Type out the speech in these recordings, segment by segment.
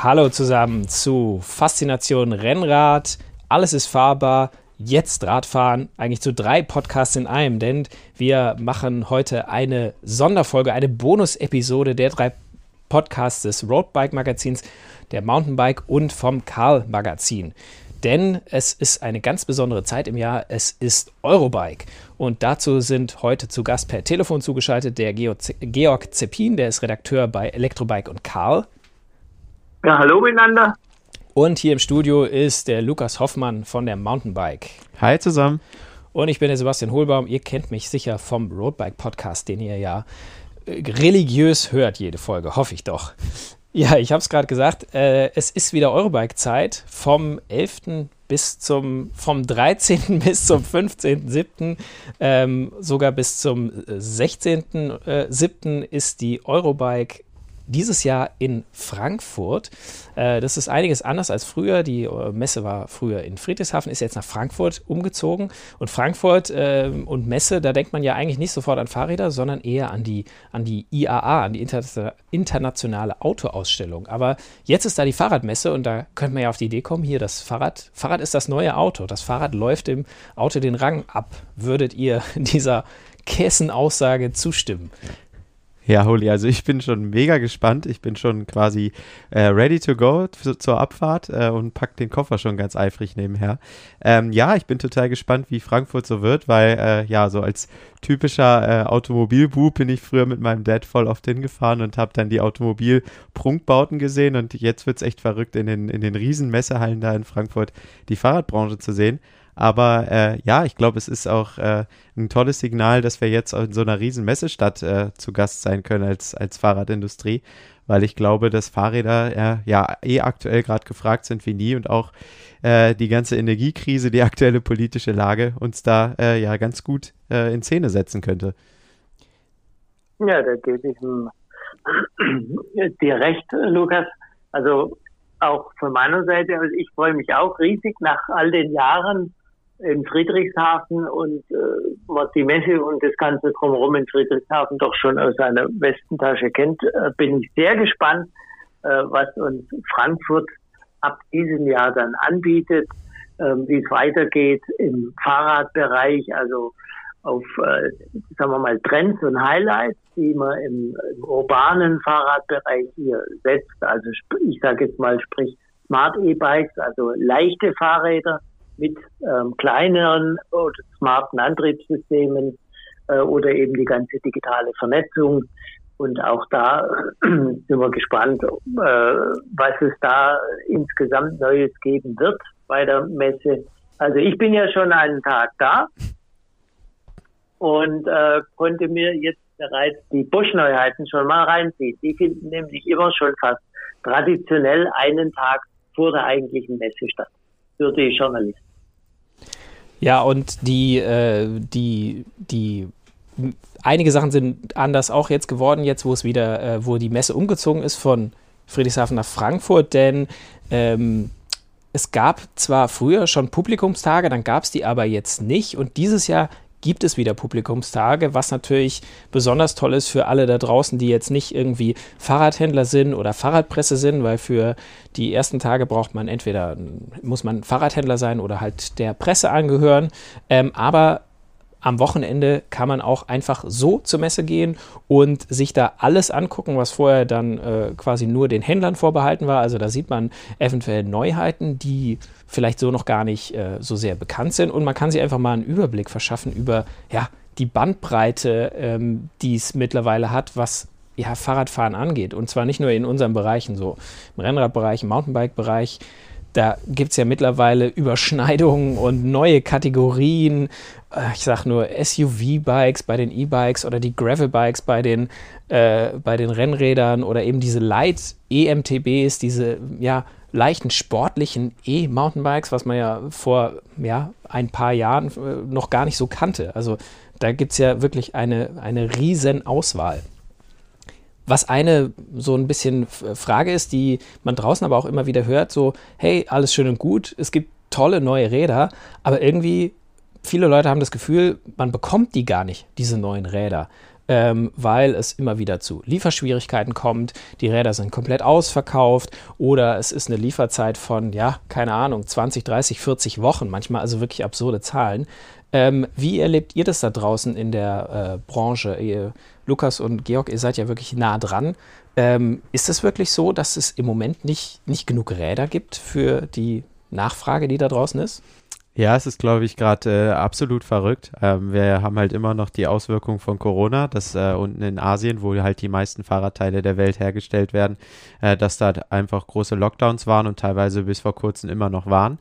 Hallo zusammen zu Faszination Rennrad. Alles ist fahrbar. Jetzt Radfahren. Eigentlich zu drei Podcasts in einem, denn wir machen heute eine Sonderfolge, eine Bonus-Episode der drei Podcasts des Roadbike Magazins, der Mountainbike und vom Karl Magazin. Denn es ist eine ganz besondere Zeit im Jahr. Es ist Eurobike. Und dazu sind heute zu Gast per Telefon zugeschaltet der Georg Zeppin, der ist Redakteur bei Elektrobike und Karl. Ja, hallo miteinander. Und hier im Studio ist der Lukas Hoffmann von der Mountainbike. Hi zusammen. Und ich bin der Sebastian Hohlbaum. Ihr kennt mich sicher vom Roadbike Podcast, den ihr ja äh, religiös hört, jede Folge, hoffe ich doch. Ja, ich habe es gerade gesagt, äh, es ist wieder Eurobike-Zeit vom 11. bis zum, vom 13. bis zum 15.7., ähm, sogar bis zum 16.7. Äh, ist die Eurobike dieses Jahr in Frankfurt. Äh, das ist einiges anders als früher. Die äh, Messe war früher in Friedrichshafen, ist jetzt nach Frankfurt umgezogen. Und Frankfurt äh, und Messe, da denkt man ja eigentlich nicht sofort an Fahrräder, sondern eher an die, an die IAA, an die Inter internationale Autoausstellung. Aber jetzt ist da die Fahrradmesse und da könnte man ja auf die Idee kommen, hier das Fahrrad, Fahrrad ist das neue Auto. Das Fahrrad läuft dem Auto den Rang ab. Würdet ihr dieser Kessenaussage zustimmen? Ja, Holi, also ich bin schon mega gespannt. Ich bin schon quasi äh, ready to go zur Abfahrt äh, und pack den Koffer schon ganz eifrig nebenher. Ähm, ja, ich bin total gespannt, wie Frankfurt so wird, weil äh, ja, so als typischer äh, Automobilbub bin ich früher mit meinem Dad voll oft hingefahren und habe dann die Automobilprunkbauten gesehen und jetzt wird es echt verrückt, in den, in den riesen Messehallen da in Frankfurt die Fahrradbranche zu sehen. Aber äh, ja, ich glaube, es ist auch äh, ein tolles Signal, dass wir jetzt in so einer riesen Messestadt äh, zu Gast sein können als, als Fahrradindustrie, weil ich glaube, dass Fahrräder äh, ja eh aktuell gerade gefragt sind wie nie und auch äh, die ganze Energiekrise, die aktuelle politische Lage uns da äh, ja ganz gut in Szene setzen könnte. Ja, da gebe ich dir recht, Lukas. Also auch von meiner Seite, also ich freue mich auch riesig nach all den Jahren in Friedrichshafen und äh, was die Messe und das Ganze drumherum in Friedrichshafen doch schon aus seiner Westentasche kennt, äh, bin ich sehr gespannt, äh, was uns Frankfurt ab diesem Jahr dann anbietet, äh, wie es weitergeht im Fahrradbereich, also auf, äh, sagen wir mal, Trends und Highlights, die man im, im urbanen Fahrradbereich hier setzt. Also ich sage jetzt mal, sprich Smart E-Bikes, also leichte Fahrräder, mit ähm, kleineren oder smarten Antriebssystemen äh, oder eben die ganze digitale Vernetzung. Und auch da sind wir gespannt, äh, was es da insgesamt Neues geben wird bei der Messe. Also ich bin ja schon einen Tag da und äh, konnte mir jetzt bereits die Bosch-Neuheiten schon mal reinziehen. Die finden nämlich immer schon fast traditionell einen Tag vor der eigentlichen Messe statt für die Journalisten. Ja, und die, äh, die, die, einige Sachen sind anders auch jetzt geworden, jetzt wo es wieder, äh, wo die Messe umgezogen ist von Friedrichshafen nach Frankfurt, denn ähm, es gab zwar früher schon Publikumstage, dann gab es die aber jetzt nicht. Und dieses Jahr gibt es wieder Publikumstage, was natürlich besonders toll ist für alle da draußen, die jetzt nicht irgendwie Fahrradhändler sind oder Fahrradpresse sind, weil für die ersten Tage braucht man entweder, muss man Fahrradhändler sein oder halt der Presse angehören. Ähm, aber am Wochenende kann man auch einfach so zur Messe gehen und sich da alles angucken, was vorher dann äh, quasi nur den Händlern vorbehalten war. Also da sieht man eventuell Neuheiten, die vielleicht so noch gar nicht äh, so sehr bekannt sind und man kann sich einfach mal einen Überblick verschaffen über ja, die Bandbreite, ähm, die es mittlerweile hat, was ja, Fahrradfahren angeht. Und zwar nicht nur in unseren Bereichen, so im Rennradbereich, im Mountainbike-Bereich, da gibt es ja mittlerweile Überschneidungen und neue Kategorien. Äh, ich sage nur SUV-Bikes bei den E-Bikes oder die Gravel-Bikes bei den, äh, bei den Rennrädern oder eben diese Light-EMTBs, diese ja, leichten sportlichen E-Mountainbikes, was man ja vor ja, ein paar Jahren äh, noch gar nicht so kannte. Also da gibt es ja wirklich eine, eine riesen Auswahl. Was eine so ein bisschen Frage ist, die man draußen aber auch immer wieder hört, so, hey, alles schön und gut, es gibt tolle neue Räder, aber irgendwie viele Leute haben das Gefühl, man bekommt die gar nicht, diese neuen Räder. Ähm, weil es immer wieder zu Lieferschwierigkeiten kommt. Die Räder sind komplett ausverkauft oder es ist eine Lieferzeit von, ja, keine Ahnung, 20, 30, 40 Wochen, manchmal also wirklich absurde Zahlen. Ähm, wie erlebt ihr das da draußen in der äh, Branche? Ihr, Lukas und Georg, ihr seid ja wirklich nah dran. Ähm, ist es wirklich so, dass es im Moment nicht, nicht genug Räder gibt für die Nachfrage, die da draußen ist? Ja, es ist, glaube ich, gerade äh, absolut verrückt. Ähm, wir haben halt immer noch die Auswirkungen von Corona, dass äh, unten in Asien, wo halt die meisten Fahrradteile der Welt hergestellt werden, äh, dass da einfach große Lockdowns waren und teilweise bis vor kurzem immer noch waren.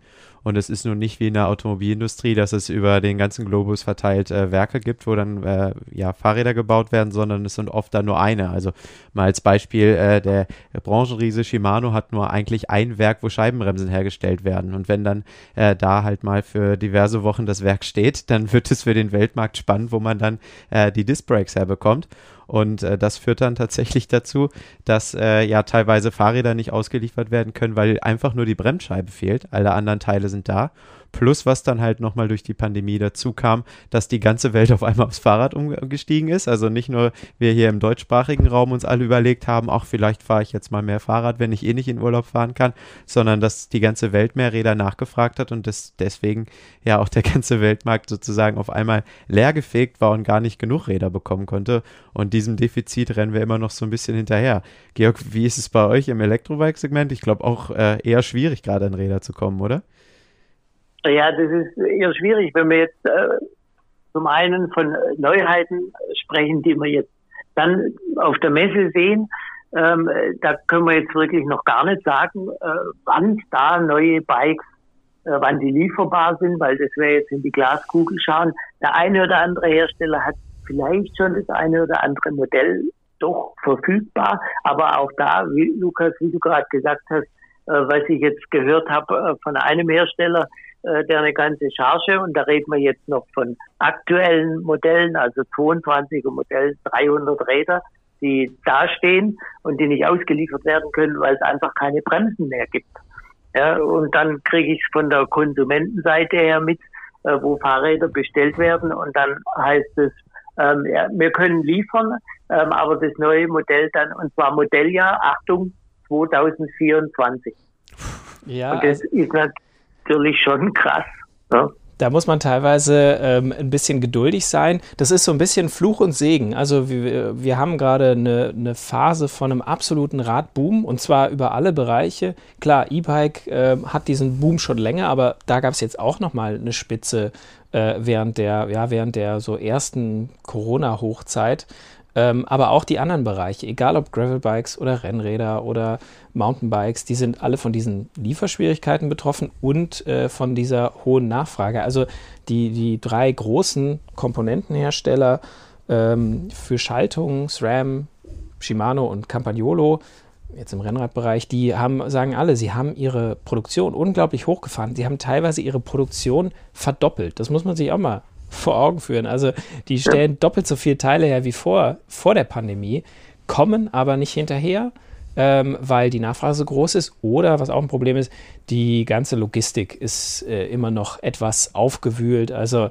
Und es ist nun nicht wie in der Automobilindustrie, dass es über den ganzen Globus verteilt äh, Werke gibt, wo dann äh, ja, Fahrräder gebaut werden, sondern es sind oft dann nur eine. Also mal als Beispiel, äh, der Branchenriese Shimano hat nur eigentlich ein Werk, wo Scheibenbremsen hergestellt werden. Und wenn dann äh, da halt mal für diverse Wochen das Werk steht, dann wird es für den Weltmarkt spannend, wo man dann äh, die Disc Brakes herbekommt. Und äh, das führt dann tatsächlich dazu, dass äh, ja teilweise Fahrräder nicht ausgeliefert werden können, weil einfach nur die Bremsscheibe fehlt. Alle anderen Teile sind da. Plus, was dann halt nochmal durch die Pandemie dazu kam, dass die ganze Welt auf einmal aufs Fahrrad umgestiegen ist. Also nicht nur wir hier im deutschsprachigen Raum uns alle überlegt haben, ach, vielleicht fahre ich jetzt mal mehr Fahrrad, wenn ich eh nicht in Urlaub fahren kann, sondern dass die ganze Welt mehr Räder nachgefragt hat und das deswegen ja auch der ganze Weltmarkt sozusagen auf einmal leergefegt war und gar nicht genug Räder bekommen konnte. Und diesem Defizit rennen wir immer noch so ein bisschen hinterher. Georg, wie ist es bei euch im Elektrobike-Segment? Ich glaube auch äh, eher schwierig, gerade an Räder zu kommen, oder? Ja, das ist eher schwierig, wenn wir jetzt äh, zum einen von Neuheiten sprechen, die wir jetzt dann auf der Messe sehen. Ähm, da können wir jetzt wirklich noch gar nicht sagen, äh, wann da neue Bikes, äh, wann die lieferbar sind, weil das wäre jetzt in die Glaskugel schauen. Der eine oder andere Hersteller hat vielleicht schon das eine oder andere Modell doch verfügbar, aber auch da, wie Lukas, wie du gerade gesagt hast, äh, was ich jetzt gehört habe äh, von einem Hersteller, der eine ganze Charge und da reden wir jetzt noch von aktuellen Modellen, also 22er Modellen, 300 Räder, die dastehen und die nicht ausgeliefert werden können, weil es einfach keine Bremsen mehr gibt. Ja, und dann kriege ich es von der Konsumentenseite her mit, äh, wo Fahrräder bestellt werden und dann heißt es, ähm, ja, wir können liefern, ähm, aber das neue Modell dann, und zwar Modelljahr, Achtung, 2024. Ja, und das also ist natürlich schon krass. Ne? Da muss man teilweise ähm, ein bisschen geduldig sein. Das ist so ein bisschen Fluch und Segen. Also wir, wir haben gerade eine, eine Phase von einem absoluten Radboom und zwar über alle Bereiche. Klar, E-Bike äh, hat diesen Boom schon länger, aber da gab es jetzt auch nochmal eine Spitze äh, während der, ja, während der so ersten Corona-Hochzeit. Ähm, aber auch die anderen Bereiche, egal ob Gravelbikes oder Rennräder oder Mountainbikes, die sind alle von diesen Lieferschwierigkeiten betroffen und äh, von dieser hohen Nachfrage. Also die, die drei großen Komponentenhersteller ähm, für Schaltungen, SRAM, Shimano und Campagnolo, jetzt im Rennradbereich, die haben, sagen alle, sie haben ihre Produktion unglaublich hochgefahren. Sie haben teilweise ihre Produktion verdoppelt. Das muss man sich auch mal vor Augen führen. Also die stellen ja. doppelt so viele Teile her wie vor, vor der Pandemie, kommen aber nicht hinterher, ähm, weil die Nachfrage so groß ist. Oder, was auch ein Problem ist, die ganze Logistik ist äh, immer noch etwas aufgewühlt. Also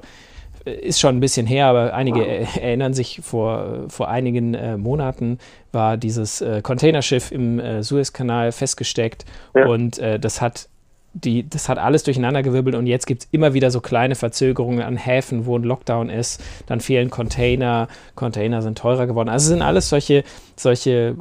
äh, ist schon ein bisschen her, aber einige wow. erinnern sich, vor, vor einigen äh, Monaten war dieses äh, Containerschiff im äh, Suezkanal festgesteckt ja. und äh, das hat die, das hat alles durcheinandergewirbelt und jetzt gibt es immer wieder so kleine Verzögerungen an Häfen, wo ein Lockdown ist. Dann fehlen Container, Container sind teurer geworden. Also sind alles solche, solche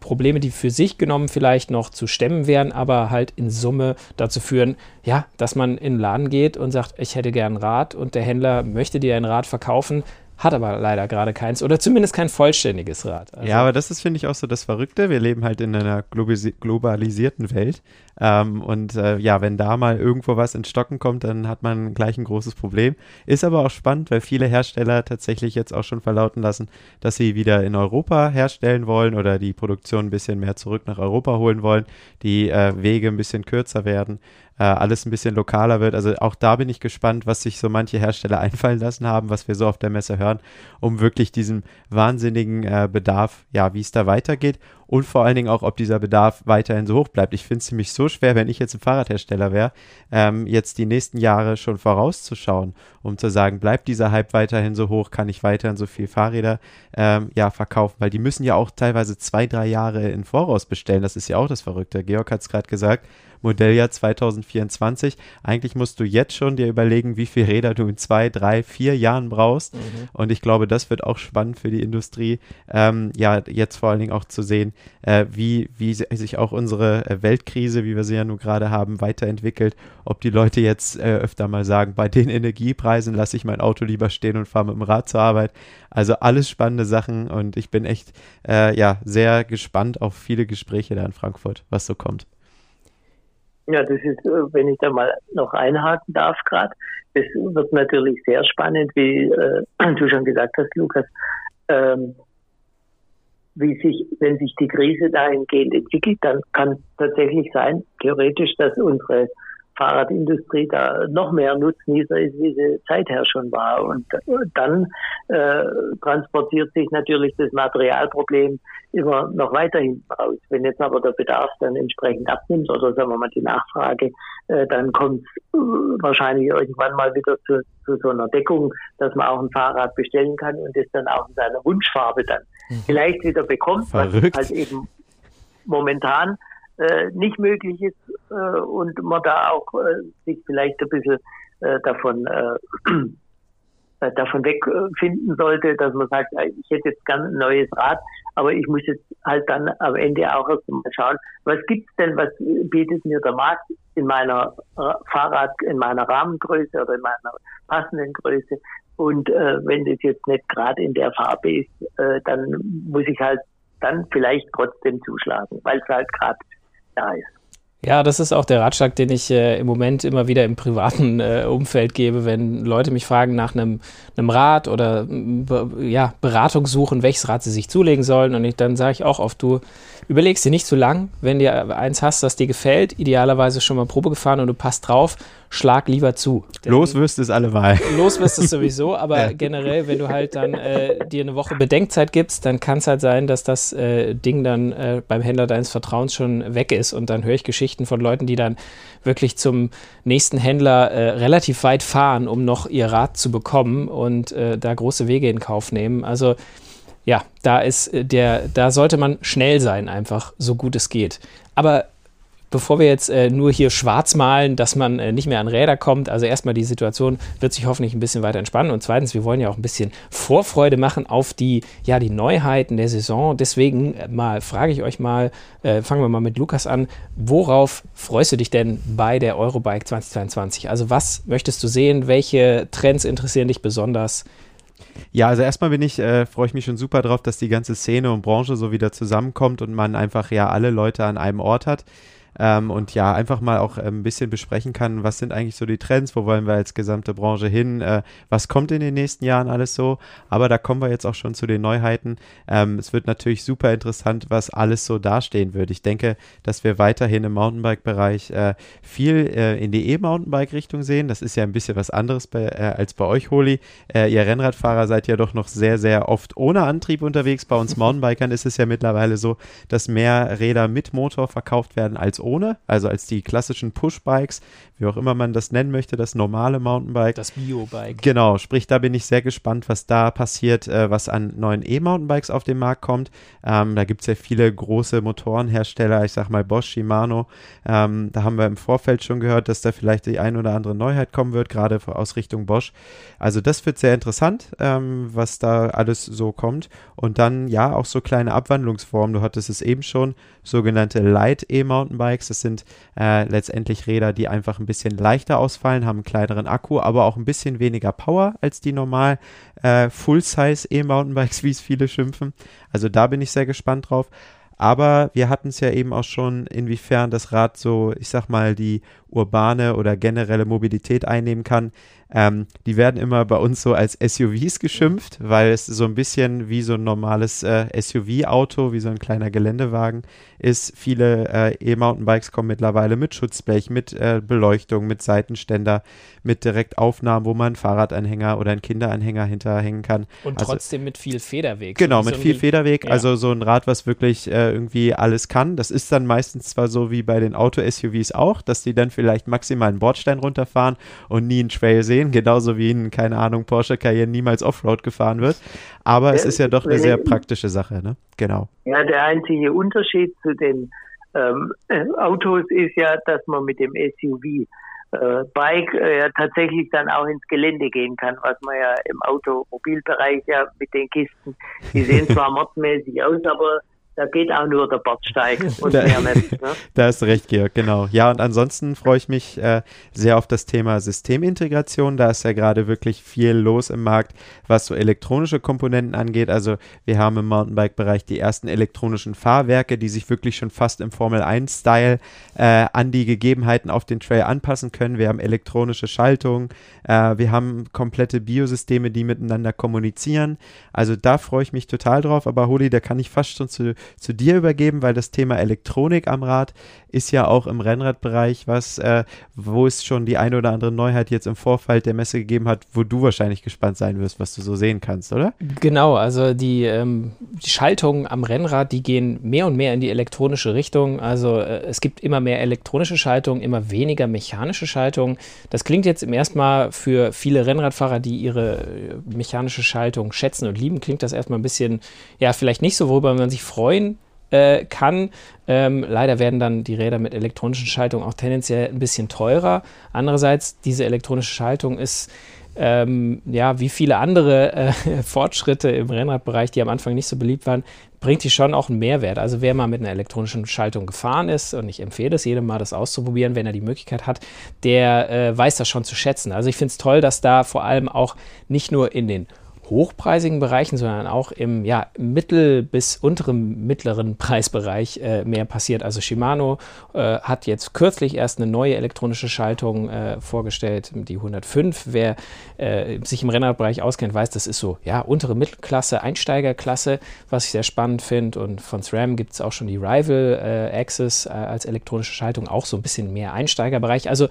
Probleme, die für sich genommen vielleicht noch zu stemmen wären, aber halt in Summe dazu führen, ja, dass man in den Laden geht und sagt, ich hätte gern ein Rad und der Händler möchte dir ein Rad verkaufen, hat aber leider gerade keins oder zumindest kein vollständiges Rad. Also ja, aber das ist, finde ich, auch so das Verrückte. Wir leben halt in einer globalisierten Welt. Ähm, und äh, ja, wenn da mal irgendwo was ins Stocken kommt, dann hat man gleich ein großes Problem. Ist aber auch spannend, weil viele Hersteller tatsächlich jetzt auch schon verlauten lassen, dass sie wieder in Europa herstellen wollen oder die Produktion ein bisschen mehr zurück nach Europa holen wollen, die äh, Wege ein bisschen kürzer werden äh, alles ein bisschen lokaler wird. Also auch da bin ich gespannt, was sich so manche Hersteller einfallen lassen haben, was wir so auf der Messe hören, um wirklich diesem wahnsinnigen äh, Bedarf, ja, wie es da weitergeht. Und vor allen Dingen auch, ob dieser Bedarf weiterhin so hoch bleibt. Ich finde es ziemlich so schwer, wenn ich jetzt ein Fahrradhersteller wäre, ähm, jetzt die nächsten Jahre schon vorauszuschauen, um zu sagen, bleibt dieser Hype weiterhin so hoch, kann ich weiterhin so viel Fahrräder ähm, ja, verkaufen, weil die müssen ja auch teilweise zwei, drei Jahre in Voraus bestellen. Das ist ja auch das Verrückte. Georg hat es gerade gesagt, Modelljahr 2024. Eigentlich musst du jetzt schon dir überlegen, wie viele Räder du in zwei, drei, vier Jahren brauchst. Mhm. Und ich glaube, das wird auch spannend für die Industrie, ähm, ja, jetzt vor allen Dingen auch zu sehen, äh, wie, wie sich auch unsere äh, Weltkrise, wie wir sie ja nun gerade haben, weiterentwickelt. Ob die Leute jetzt äh, öfter mal sagen, bei den Energiepreisen lasse ich mein Auto lieber stehen und fahre mit dem Rad zur Arbeit. Also alles spannende Sachen und ich bin echt äh, ja sehr gespannt auf viele Gespräche da in Frankfurt, was so kommt. Ja, das ist, äh, wenn ich da mal noch einhaken darf gerade, das wird natürlich sehr spannend, wie äh, du schon gesagt hast, Lukas, ähm, wie sich, wenn sich die Krise dahingehend entwickelt, dann kann tatsächlich sein, theoretisch, dass unsere Fahrradindustrie da noch mehr Nutznießer ist, wie sie seither schon war. Und dann äh, transportiert sich natürlich das Materialproblem immer noch weiterhin raus. Wenn jetzt aber der Bedarf dann entsprechend abnimmt oder sagen wir mal die Nachfrage, äh, dann kommt es äh, wahrscheinlich irgendwann mal wieder zu, zu so einer Deckung, dass man auch ein Fahrrad bestellen kann und es dann auch in seiner Wunschfarbe dann mhm. vielleicht wieder bekommt, Verrückt. was halt eben momentan äh, nicht möglich ist äh, und man da auch äh, sich vielleicht ein bisschen äh, davon äh, äh davon wegfinden sollte, dass man sagt, äh, ich hätte jetzt gern ein neues Rad, aber ich muss jetzt halt dann am Ende auch erst mal schauen, was gibt's denn, was bietet mir der Markt in meiner Fahrrad, in meiner Rahmengröße oder in meiner passenden Größe? Und äh, wenn das jetzt nicht gerade in der Farbe ist, äh, dann muss ich halt dann vielleicht trotzdem zuschlagen, weil es halt gerade da ist. Ja, das ist auch der Ratschlag, den ich äh, im Moment immer wieder im privaten äh, Umfeld gebe, wenn Leute mich fragen nach einem, Rat oder ja, Beratung suchen, welches Rad sie sich zulegen sollen. Und ich, dann sage ich auch oft, du überlegst dir nicht zu lang, wenn dir eins hast, das dir gefällt, idealerweise schon mal Probe gefahren und du passt drauf, schlag lieber zu. Los wirst es alleweil. Los wirst es sowieso, aber ja. generell, wenn du halt dann äh, dir eine Woche Bedenkzeit gibst, dann kann es halt sein, dass das äh, Ding dann äh, beim Händler deines Vertrauens schon weg ist und dann höre ich Geschichten von Leuten, die dann wirklich zum nächsten Händler äh, relativ weit fahren, um noch ihr Rad zu bekommen und äh, da große Wege in Kauf nehmen. Also ja, da ist äh, der, da sollte man schnell sein, einfach so gut es geht. Aber bevor wir jetzt äh, nur hier schwarz malen, dass man äh, nicht mehr an Räder kommt, also erstmal die Situation wird sich hoffentlich ein bisschen weiter entspannen und zweitens, wir wollen ja auch ein bisschen Vorfreude machen auf die, ja, die Neuheiten der Saison. Deswegen äh, mal frage ich euch mal, äh, fangen wir mal mit Lukas an, worauf freust du dich denn bei der Eurobike 2022? Also was möchtest du sehen? Welche Trends interessieren dich besonders? Ja, also erstmal bin ich, äh, freue ich mich schon super drauf, dass die ganze Szene und Branche so wieder zusammenkommt und man einfach ja alle Leute an einem Ort hat ähm, und ja, einfach mal auch äh, ein bisschen besprechen kann, was sind eigentlich so die Trends, wo wollen wir als gesamte Branche hin, äh, was kommt in den nächsten Jahren alles so. Aber da kommen wir jetzt auch schon zu den Neuheiten. Ähm, es wird natürlich super interessant, was alles so dastehen wird. Ich denke, dass wir weiterhin im Mountainbike-Bereich äh, viel äh, in die E-Mountainbike-Richtung sehen. Das ist ja ein bisschen was anderes bei, äh, als bei euch, Holi. Äh, ihr Rennradfahrer seid ja doch noch sehr, sehr oft ohne Antrieb unterwegs. Bei uns Mountainbikern ist es ja mittlerweile so, dass mehr Räder mit Motor verkauft werden als ohne, also als die klassischen Push-Bikes, wie auch immer man das nennen möchte, das normale Mountainbike. Das Bio-Bike. Genau, sprich, da bin ich sehr gespannt, was da passiert, äh, was an neuen E-Mountainbikes auf den Markt kommt. Ähm, da gibt es ja viele große Motorenhersteller, ich sag mal Bosch, Shimano. Ähm, da haben wir im Vorfeld schon gehört, dass da vielleicht die ein oder andere Neuheit kommen wird, gerade aus Richtung Bosch. Also das wird sehr interessant, ähm, was da alles so kommt. Und dann ja auch so kleine Abwandlungsformen. Du hattest es eben schon, sogenannte Light E-Mountainbikes. Das sind äh, letztendlich Räder, die einfach ein bisschen leichter ausfallen, haben einen kleineren Akku, aber auch ein bisschen weniger Power als die normal äh, Full-Size E-Mountainbikes, wie es viele schimpfen. Also da bin ich sehr gespannt drauf. Aber wir hatten es ja eben auch schon, inwiefern das Rad so, ich sag mal, die urbane oder generelle Mobilität einnehmen kann. Ähm, die werden immer bei uns so als SUVs geschimpft, weil es so ein bisschen wie so ein normales äh, SUV-Auto, wie so ein kleiner Geländewagen ist. Viele äh, E-Mountainbikes kommen mittlerweile mit Schutzblech, mit äh, Beleuchtung, mit Seitenständer, mit Direktaufnahmen, wo man einen Fahrradanhänger oder einen Kinderanhänger hinterhängen kann. Und also, trotzdem mit viel Federweg. Genau, mit so viel Federweg. Ja. Also so ein Rad, was wirklich äh, irgendwie alles kann. Das ist dann meistens zwar so wie bei den Auto-SUVs auch, dass die dann vielleicht maximal einen Bordstein runterfahren und nie einen Trail sehen, genauso wie ein, keine Ahnung, Porsche Cayenne niemals Offroad gefahren wird. Aber es ist ja doch eine sehr praktische Sache, ne? Genau. Ja, der einzige Unterschied zu den ähm, Autos ist ja, dass man mit dem SUV äh, Bike äh, ja tatsächlich dann auch ins Gelände gehen kann, was man ja im Automobilbereich ja mit den Kisten, die sehen zwar mordmäßig aus, aber da geht auch nur der Bordsteig und da, mehr nicht. Ne? Da hast du recht, Georg, genau. Ja, und ansonsten freue ich mich äh, sehr auf das Thema Systemintegration. Da ist ja gerade wirklich viel los im Markt, was so elektronische Komponenten angeht. Also wir haben im Mountainbike-Bereich die ersten elektronischen Fahrwerke, die sich wirklich schon fast im Formel-1-Style äh, an die Gegebenheiten auf den Trail anpassen können. Wir haben elektronische Schaltungen, äh, wir haben komplette Biosysteme, die miteinander kommunizieren. Also da freue ich mich total drauf. Aber Holi, da kann ich fast schon zu zu dir übergeben, weil das Thema Elektronik am Rad ist ja auch im Rennradbereich was, äh, wo es schon die eine oder andere Neuheit jetzt im Vorfeld der Messe gegeben hat, wo du wahrscheinlich gespannt sein wirst, was du so sehen kannst, oder? Genau, also die, ähm, die Schaltungen am Rennrad, die gehen mehr und mehr in die elektronische Richtung. Also äh, es gibt immer mehr elektronische Schaltungen, immer weniger mechanische Schaltungen. Das klingt jetzt im ersten Mal für viele Rennradfahrer, die ihre äh, mechanische Schaltung schätzen und lieben, klingt das erstmal ein bisschen, ja, vielleicht nicht so, worüber man sich freuen äh, kann. Ähm, leider werden dann die Räder mit elektronischen Schaltungen auch tendenziell ein bisschen teurer. Andererseits, diese elektronische Schaltung ist ähm, ja, wie viele andere äh, Fortschritte im Rennradbereich, die am Anfang nicht so beliebt waren, bringt die schon auch einen Mehrwert. Also wer mal mit einer elektronischen Schaltung gefahren ist, und ich empfehle es jedem mal, das auszuprobieren, wenn er die Möglichkeit hat, der äh, weiß das schon zu schätzen. Also ich finde es toll, dass da vor allem auch nicht nur in den hochpreisigen Bereichen, sondern auch im ja, mittel- bis unteren mittleren Preisbereich äh, mehr passiert. Also Shimano äh, hat jetzt kürzlich erst eine neue elektronische Schaltung äh, vorgestellt, die 105. Wer äh, sich im Rennradbereich auskennt, weiß, das ist so ja untere Mittelklasse, Einsteigerklasse, was ich sehr spannend finde. Und von SRAM gibt es auch schon die Rival äh, Access äh, als elektronische Schaltung, auch so ein bisschen mehr Einsteigerbereich. Also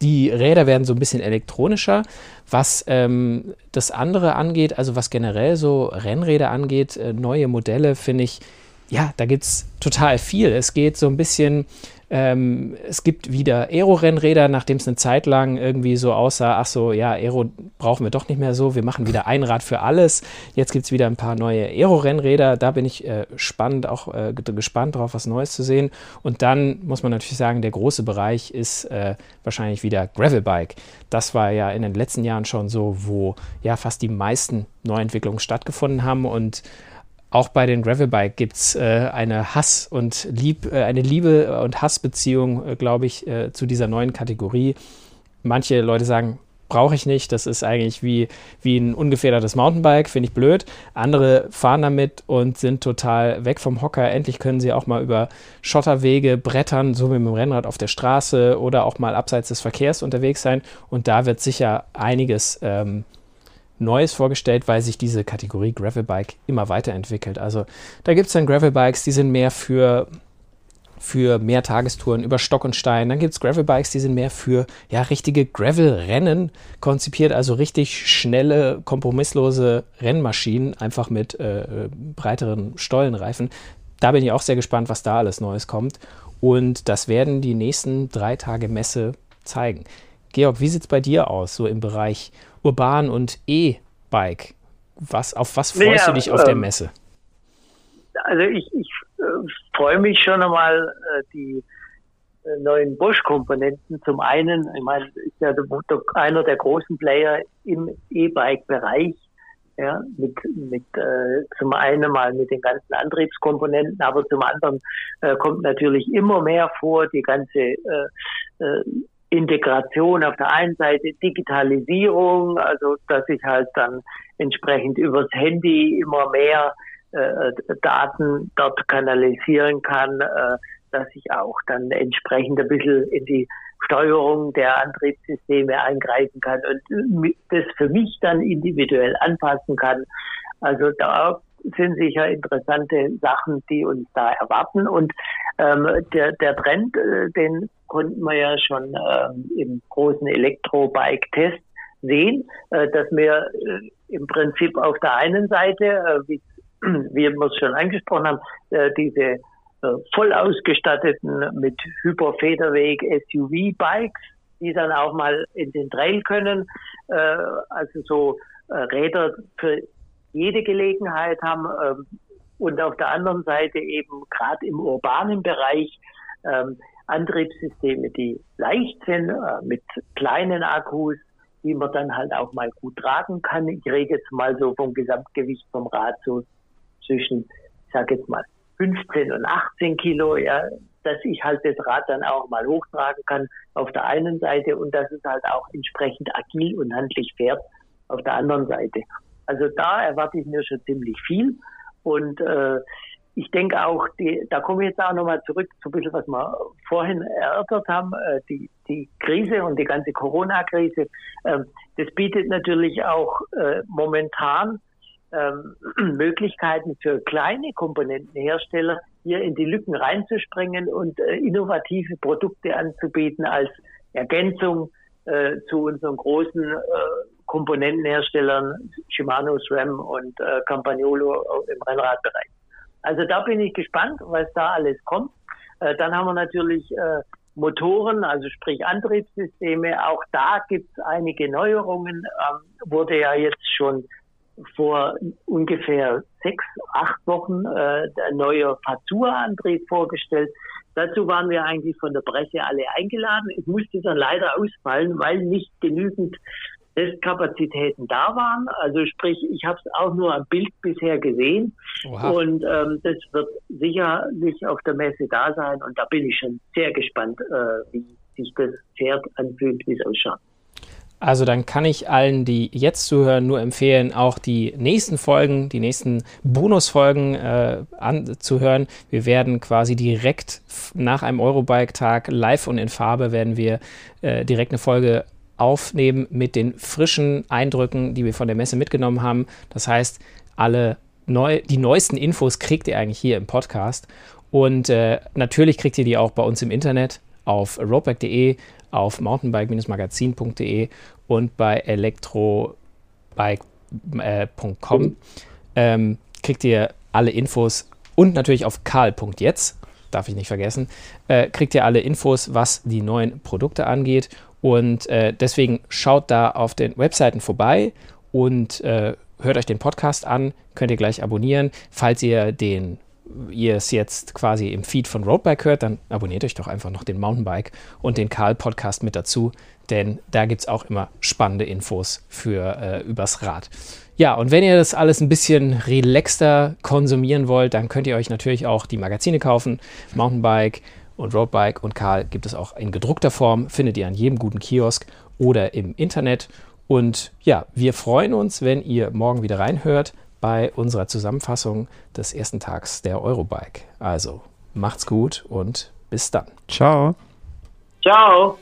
die Räder werden so ein bisschen elektronischer. Was ähm, das andere angeht, also was generell so Rennräder angeht, äh, neue Modelle, finde ich, ja, da gibt es total viel. Es geht so ein bisschen ähm, es gibt wieder Aero-Rennräder, nachdem es eine Zeit lang irgendwie so aussah, ach so, ja, Aero brauchen wir doch nicht mehr so, wir machen wieder ein Rad für alles. Jetzt gibt es wieder ein paar neue Aero-Rennräder, da bin ich äh, spannend, auch äh, gespannt drauf, was Neues zu sehen. Und dann muss man natürlich sagen, der große Bereich ist äh, wahrscheinlich wieder Gravelbike. Das war ja in den letzten Jahren schon so, wo ja fast die meisten Neuentwicklungen stattgefunden haben und auch bei den Gravelbike gibt es äh, eine Hass- und Lieb, äh, eine Liebe- und Hassbeziehung, äh, glaube ich, äh, zu dieser neuen Kategorie. Manche Leute sagen, brauche ich nicht, das ist eigentlich wie, wie ein ungefedertes Mountainbike, finde ich blöd. Andere fahren damit und sind total weg vom Hocker. Endlich können sie auch mal über Schotterwege brettern, so wie mit dem Rennrad auf der Straße oder auch mal abseits des Verkehrs unterwegs sein. Und da wird sicher einiges ähm, Neues vorgestellt, weil sich diese Kategorie Gravelbike immer weiterentwickelt. Also da gibt es dann Gravelbikes, die sind mehr für, für mehr Tagestouren über Stock und Stein. Dann gibt es Gravelbikes, die sind mehr für ja, richtige Gravel-Rennen konzipiert, also richtig schnelle, kompromisslose Rennmaschinen, einfach mit äh, breiteren Stollenreifen. Da bin ich auch sehr gespannt, was da alles Neues kommt. Und das werden die nächsten drei Tage Messe zeigen. Georg, wie sieht es bei dir aus, so im Bereich Urban und E-Bike? Was, auf was freust naja, du dich auf ähm, der Messe? Also ich, ich äh, freue mich schon einmal, äh, die äh, neuen Bosch-Komponenten. Zum einen, ich meine, ist ja der, einer der großen Player im E-Bike-Bereich. Ja, mit, mit äh, zum einen mal mit den ganzen Antriebskomponenten, aber zum anderen äh, kommt natürlich immer mehr vor die ganze äh, äh, Integration auf der einen Seite, Digitalisierung, also dass ich halt dann entsprechend übers Handy immer mehr äh, Daten dort kanalisieren kann, äh, dass ich auch dann entsprechend ein bisschen in die Steuerung der Antriebssysteme eingreifen kann und das für mich dann individuell anpassen kann. Also da sind sicher interessante Sachen, die uns da erwarten. Und ähm, der, der Trend, äh, den konnten wir ja schon ähm, im großen Elektrobike-Test sehen, äh, dass wir äh, im Prinzip auf der einen Seite, äh, wie, wie wir es schon angesprochen haben, äh, diese äh, voll ausgestatteten mit Hyperfederweg SUV-Bikes, die dann auch mal in den Trail können, also so Räder für jede Gelegenheit haben ähm, und auf der anderen Seite eben gerade im urbanen Bereich ähm, Antriebssysteme, die leicht sind, äh, mit kleinen Akkus, die man dann halt auch mal gut tragen kann. Ich rede jetzt mal so vom Gesamtgewicht vom Rad so zwischen, ich sage jetzt mal 15 und 18 Kilo, ja, dass ich halt das Rad dann auch mal hochtragen kann auf der einen Seite und dass es halt auch entsprechend agil und handlich fährt auf der anderen Seite. Also da erwarte ich mir schon ziemlich viel. Und äh, ich denke auch, die, da komme ich jetzt auch nochmal zurück zu ein bisschen, was wir vorhin erörtert haben, äh, die, die Krise und die ganze Corona-Krise. Äh, das bietet natürlich auch äh, momentan ähm, Möglichkeiten für kleine Komponentenhersteller, hier in die Lücken reinzuspringen und äh, innovative Produkte anzubieten als Ergänzung äh, zu unseren großen äh, Komponentenherstellern Shimano, SRAM und äh, Campagnolo im Rennradbereich. Also da bin ich gespannt, was da alles kommt. Äh, dann haben wir natürlich äh, Motoren, also sprich Antriebssysteme. Auch da gibt es einige Neuerungen. Ähm, wurde ja jetzt schon vor ungefähr sechs, acht Wochen äh, der neue Fazua-Antrieb vorgestellt. Dazu waren wir eigentlich von der Presse alle eingeladen. Es musste dann leider ausfallen, weil nicht genügend Testkapazitäten da waren. Also sprich, ich habe es auch nur am Bild bisher gesehen Oha. und ähm, das wird sicherlich auf der Messe da sein und da bin ich schon sehr gespannt, äh, wie sich das Pferd anfühlt, wie es ausschaut. Also dann kann ich allen, die jetzt zuhören, nur empfehlen, auch die nächsten Folgen, die nächsten Bonusfolgen äh, anzuhören. Wir werden quasi direkt nach einem Eurobike-Tag live und in Farbe werden wir äh, direkt eine Folge aufnehmen mit den frischen Eindrücken, die wir von der Messe mitgenommen haben. Das heißt, alle neu, die neuesten Infos kriegt ihr eigentlich hier im Podcast. Und äh, natürlich kriegt ihr die auch bei uns im Internet auf roadbike.de, auf mountainbike-magazin.de und bei elektrobike.com äh, ähm, kriegt ihr alle Infos und natürlich auf karl.jetzt, darf ich nicht vergessen, äh, kriegt ihr alle Infos, was die neuen Produkte angeht. Und äh, deswegen schaut da auf den Webseiten vorbei und äh, hört euch den Podcast an, könnt ihr gleich abonnieren. Falls ihr den ihr es jetzt quasi im Feed von Roadbike hört, dann abonniert euch doch einfach noch den Mountainbike und den Karl-Podcast mit dazu, denn da gibt es auch immer spannende Infos für äh, übers Rad. Ja, und wenn ihr das alles ein bisschen relaxter konsumieren wollt, dann könnt ihr euch natürlich auch die Magazine kaufen. Mountainbike, und Roadbike und Karl gibt es auch in gedruckter Form, findet ihr an jedem guten Kiosk oder im Internet. Und ja, wir freuen uns, wenn ihr morgen wieder reinhört bei unserer Zusammenfassung des ersten Tags der Eurobike. Also macht's gut und bis dann. Ciao. Ciao.